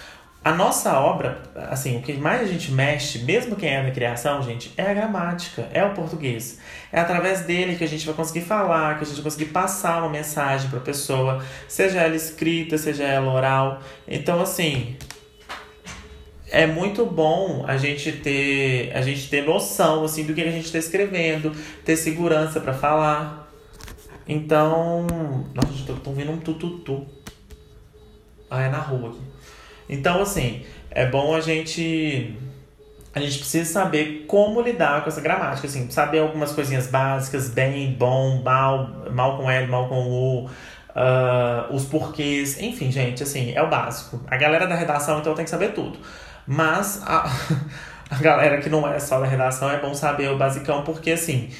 a nossa obra, assim, o que mais a gente mexe, mesmo quem é da criação, gente, é a gramática, é o português. É através dele que a gente vai conseguir falar, que a gente vai conseguir passar uma mensagem para a pessoa, seja ela escrita, seja ela oral. Então, assim, é muito bom a gente ter a gente ter noção assim do que a gente está escrevendo, ter segurança para falar. Então, nossa, estou ouvindo um tututu. Ah, é na rua aqui. Então, assim, é bom a gente a gente precisa saber como lidar com essa gramática, assim, saber algumas coisinhas básicas, bem, bom, mal, mal com L, mal com U, uh, os porquês, enfim, gente, assim, é o básico. A galera da redação, então, tem que saber tudo. Mas a, a galera que não é só da redação é bom saber o basicão, porque, assim,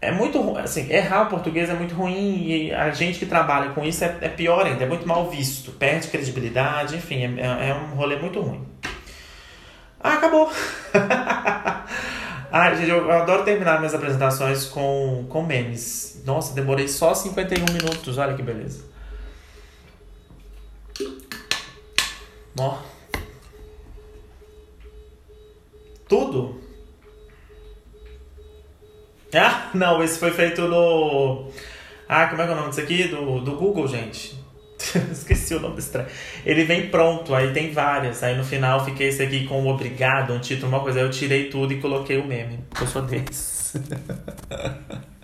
é muito assim, errar o português é muito ruim e a gente que trabalha com isso é, é pior ainda, é muito mal visto, perde credibilidade, enfim, é, é, é um rolê muito ruim. Ah, acabou! ah, gente, eu, eu, adoro terminar minhas apresentações com, com memes. Nossa, demorei só 51 minutos, olha que beleza. Ó. Tudo? Ah, não, esse foi feito no. Ah, como é que é o nome disso aqui? Do, do Google, gente. Esqueci o nome desse trem. Ele vem pronto, aí tem várias. Aí no final fiquei esse aqui com o obrigado, um título, uma coisa. Aí eu tirei tudo e coloquei o meme. Eu sou desses.